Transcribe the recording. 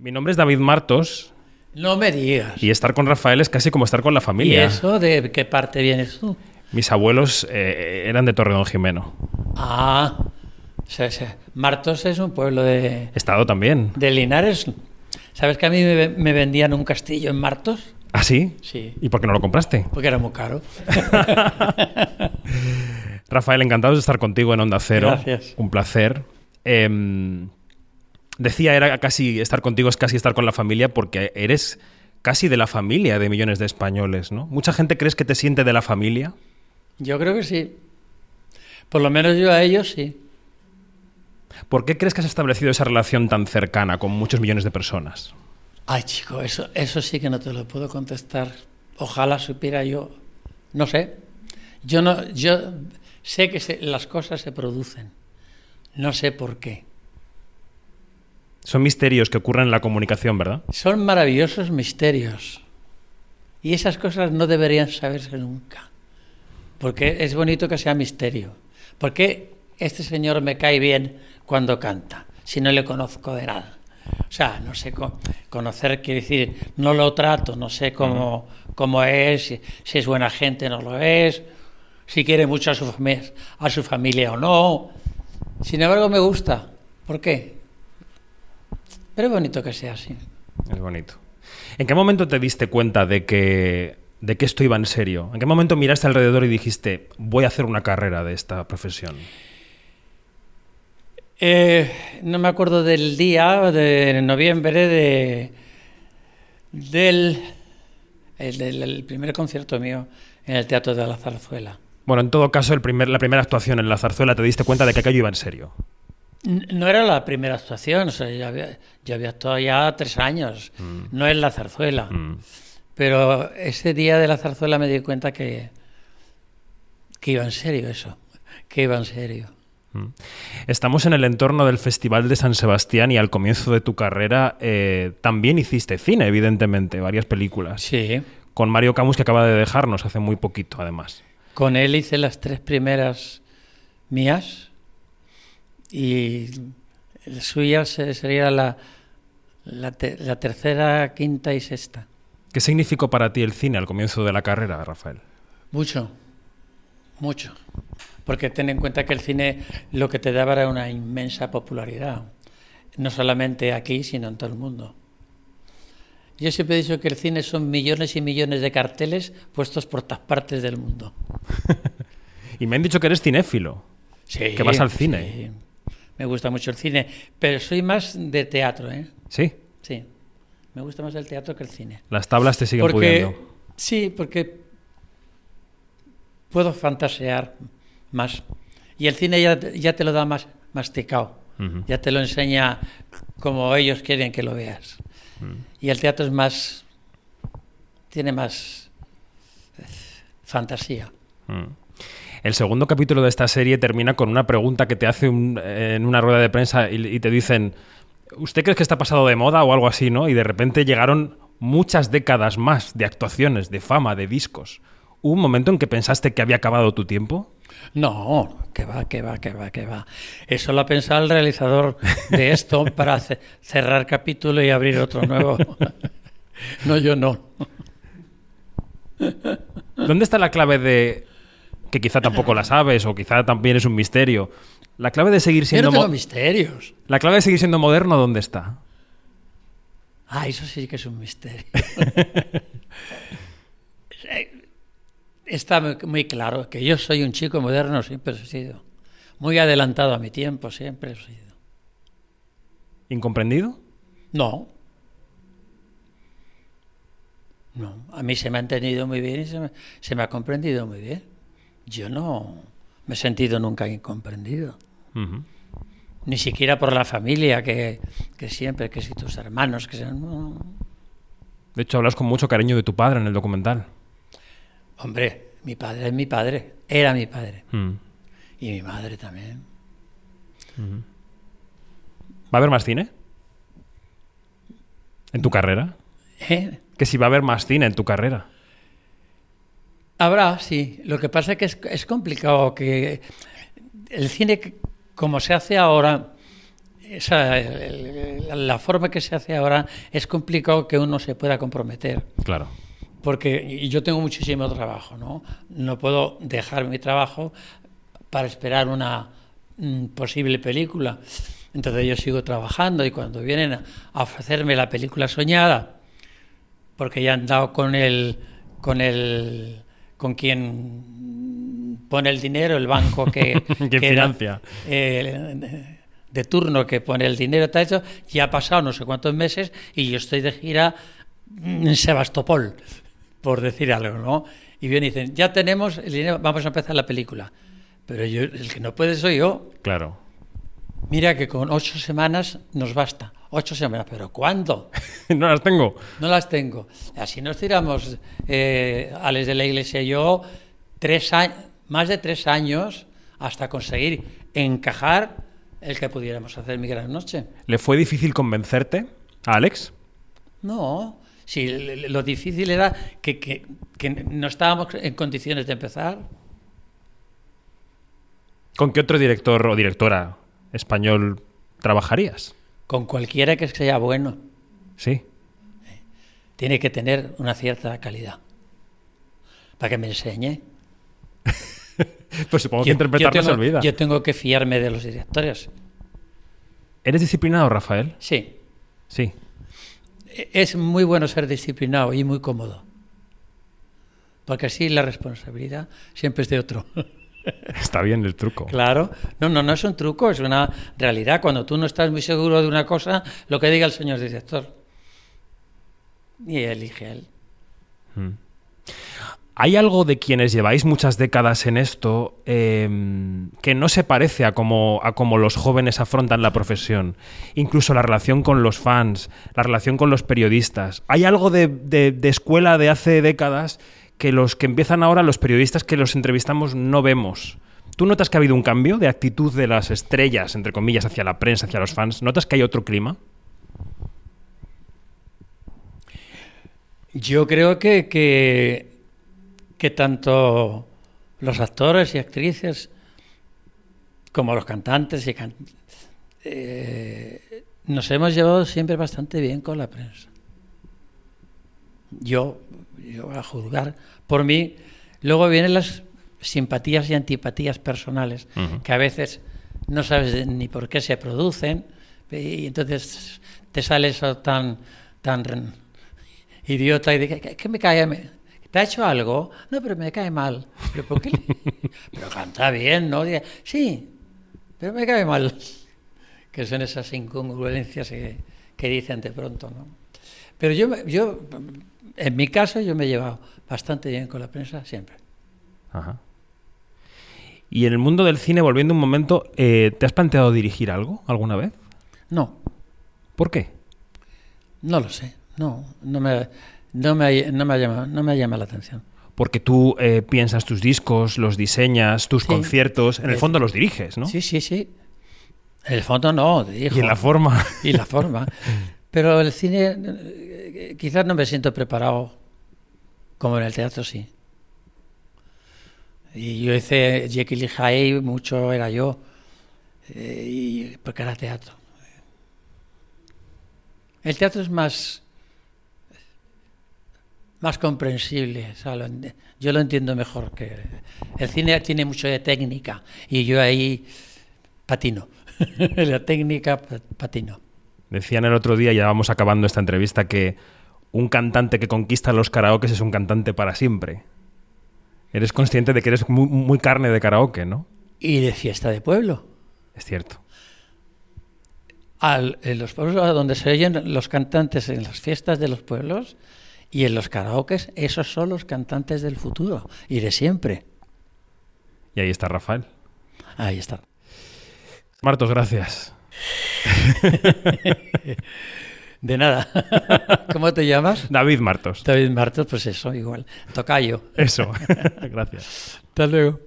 Mi nombre es David Martos No me digas. y estar con Rafael es casi como estar con la ¿Y familia. eso de qué parte vienes tú? Mis abuelos eh, eran de Torredón Jimeno. Ah, sí, sí. Martos es un pueblo de, estado también. de Linares. ¿Sabes que a mí me, me vendían un castillo en Martos? ¿Ah, sí? Sí, ¿Y por qué no lo compraste? porque era muy caro. Rafael, encantado de estar contigo en Onda Cero. Gracias. Un placer. Em, decía, era casi estar contigo es casi estar con la familia porque eres casi de la familia de millones de españoles, ¿no? Mucha gente crees que te siente de la familia. Yo creo que sí. Por lo menos yo a ellos sí. ¿Por qué crees que has establecido esa relación tan cercana con muchos millones de personas? Ay, chico, eso, eso sí que no te lo puedo contestar. Ojalá supiera yo. No sé. Yo no, yo sé que se- las cosas se producen. No sé por qué. Son misterios que ocurren en la comunicación, ¿verdad? Son maravillosos misterios. Y esas cosas no deberían saberse nunca. Porque es bonito que sea misterio. ¿Por qué este señor me cae bien cuando canta? Si no le conozco de nada. O sea, no sé, co- conocer quiere decir, no lo trato, no sé cómo, cómo es, si, si es buena gente no lo es, si quiere mucho a su, fami- a su familia o no. Sin embargo, me gusta. ¿Por qué? Pero es bonito que sea así. Es bonito. ¿En qué momento te diste cuenta de que, de que esto iba en serio? ¿En qué momento miraste alrededor y dijiste, voy a hacer una carrera de esta profesión? Eh, no me acuerdo del día de noviembre de del el, primer concierto mío en el Teatro de la Zarzuela. Bueno, en todo caso, el primer, la primera actuación en la zarzuela te diste cuenta de que aquello iba en serio. No era la primera actuación, o sea, yo había, yo había actuado ya tres años, no es la zarzuela. Mm. Pero ese día de la zarzuela me di cuenta que, que iba en serio eso, que iba en serio. Mm. Estamos en el entorno del Festival de San Sebastián y al comienzo de tu carrera eh, también hiciste cine, evidentemente, varias películas. Sí, Con Mario Camus, que acaba de dejarnos hace muy poquito, además. Con él hice las tres primeras mías y la suya se- sería la, la, te- la tercera, quinta y sexta. ¿Qué significó para ti el cine al comienzo de la carrera, Rafael? Mucho, mucho. Porque ten en cuenta que el cine lo que te daba era una inmensa popularidad. No solamente aquí, sino en todo el mundo. Yo siempre he dicho que el cine son millones y millones de carteles puestos por todas partes del mundo. Y me han dicho que eres cinéfilo. Sí, Que vas al cine. sí. Me gusta mucho el cine, pero soy más de teatro, ¿eh? Sí, Sí. Me gusta más el teatro que el cine. las tablas te siguen Porque pudiendo. sí, porque puedo fantasear más. Y el cine ya, ya te lo da más masticado. Ya te lo enseña como ellos quieren que lo veas. Mm. Y el teatro es más tiene más fantasía. Mm. El segundo capítulo de esta serie termina con una pregunta que te hace un- en una rueda de prensa y, y te dicen, ¿usted cree que está pasado de moda o algo así, no? Y de repente llegaron muchas décadas más de actuaciones, de fama, de discos. ¿Hubo un momento en que pensaste que había acabado tu tiempo? No, que va, que va, que va, que va. Eso lo ha pensado el realizador de esto para ce- cerrar capítulo y abrir otro nuevo. No, yo no. ¿Dónde está la clave de que quizá tampoco la sabes o quizá también es un misterio? La clave de seguir siendo tengo misterios. la clave de seguir siendo moderno, ¿dónde está? Ah, eso sí que es un misterio. Eh, Está muy- muy claro que yo soy un chico moderno, siempre he sido. Muy adelantado a mi tiempo, siempre he sido. ¿Incomprendido? No. No, a mí se me ha entendido muy bien y se me, se me ha comprendido muy bien. Yo no me he sentido nunca incomprendido. Ni siquiera por la familia, que, que siempre, que si tus hermanos, que sean... no. De hecho, hablas con mucho cariño de tu padre en el documental. Hombre, mi padre es mi padre, era mi padre. Mm. Y mi madre también. ¿Va a haber más cine? ¿En tu carrera? ¿Eh? Que si va a haber más cine en tu carrera. Habrá, sí. Lo que pasa es que es, es complicado que el cine, como se hace ahora, esa, la forma que se hace ahora es complicado que uno se pueda comprometer. Claro. Porque yo tengo muchísimo trabajo, ¿no? No puedo dejar mi trabajo para esperar una mm, posible película. Entonces yo sigo trabajando y cuando vienen a, a ofrecerme la película soñada, porque ya han dado con el con el con quien pone el dinero, el banco que, ¿Quién que financia? eh, de turno que pone el dinero, tal eso, ya ha pasado no sé cuántos meses y yo estoy de gira en Sebastopol, por decir algo, ¿no? Y y dicen, ya tenemos el dinero, vamos a empezar la película. Pero yo, el que no puede soy yo. Claro. Mira que con ocho semanas nos basta. Ocho semanas, pero ¿cuándo? no las tengo. No las tengo. Así nos tiramos, eh, Alex de la Iglesia y yo, tres años, más de tres años hasta conseguir encajar el que pudiéramos hacer mi gran noche. ¿Le fue difícil convencerte a Alex? No, l- lo difícil era que, que- que no estábamos en condiciones de empezar. ¿Con qué otro director o directora español trabajarías? Con cualquiera que sea bueno, Sí. tiene que tener una cierta calidad. Para que me enseñe. Pues supongo que Yo- interpretar yo no se tengo- olvida. Yo tengo que fiarme de los directores. ¿Eres disciplinado, Rafael? Sí, Sí. e- es muy bueno ser disciplinado y muy cómodo. Porque así la responsabilidad siempre es de otro. Está bien el truco. Claro. No, no, no es un truco, es una realidad. Cuando tú no estás muy seguro de una cosa, lo que diga el señor director. Y elige él. Mm. ¿Hay algo de quienes lleváis muchas décadas en esto eh, que no se parece a cómo, a cómo los jóvenes afrontan la profesión? Incluso la relación con los fans, la relación con los periodistas. ¿Hay algo de, de- de escuela de hace décadas que los que empiezan ahora, los periodistas que los entrevistamos, no vemos? ¿Tú notas que ha habido un cambio de actitud de las estrellas, entre comillas, hacia la prensa, hacia los fans? ¿Notas que hay otro clima? Yo creo que, que, que tanto los actores y actrices como los cantantes y eh, nos hemos llevado siempre bastante bien con la prensa. Yo, yo a juzgar por mí, luego vienen las simpatías y antipatías personales que a veces no sabes ni por qué se producen y entonces te sale eso tan tan idiota y de que, me cae ¿Te ha hecho algo? No, pero me cae mal. ¿Pero por qué? Pero canta bien, ¿no? Sí, pero me cae mal. Que son esas incongruencias que, que dicen de pronto, ¿no? Pero yo, yo, en mi caso, yo me he llevado bastante bien con la prensa siempre. Ajá. Y en el mundo del cine, volviendo un momento, eh, ¿te has planteado dirigir algo alguna vez? No, ¿Por qué? no lo sé. No, no me, no me, no me, ha, llamado, no me ha llamado la atención. Porque tú eh, piensas tus discos, los diseñas, tus Sí. conciertos, en el fondo los diriges, ¿no? Sí, sí, sí. El fondo no, dijo. Y en la forma. y la forma. Pero el cine, eh, quizás no me siento preparado como en el teatro, sí. Y yo hice Jekyll y Hyde, mucho era yo, eh, y, porque era teatro. El teatro es más, más comprensible, yo lo entiendo mejor que el cine tiene mucho de técnica y yo ahí patino, la técnica pa- patino. Decían el otro día, ya vamos acabando esta entrevista, que un cantante que conquista los karaokes es un cantante para siempre. Eres consciente de que eres muy, muy carne de karaoke, ¿no? Y de fiesta de pueblo. Es cierto. Al- en los pueblos donde se oyen los cantantes en las fiestas de los pueblos y en los karaokes, esos son los cantantes del futuro y de siempre. Y ahí está Rafael. Ahí está. Martos, gracias. De nada. ¿Cómo te llamas? David Martos. David Martos, pues eso, igual. Tocayo. Eso. gracias. Hasta luego.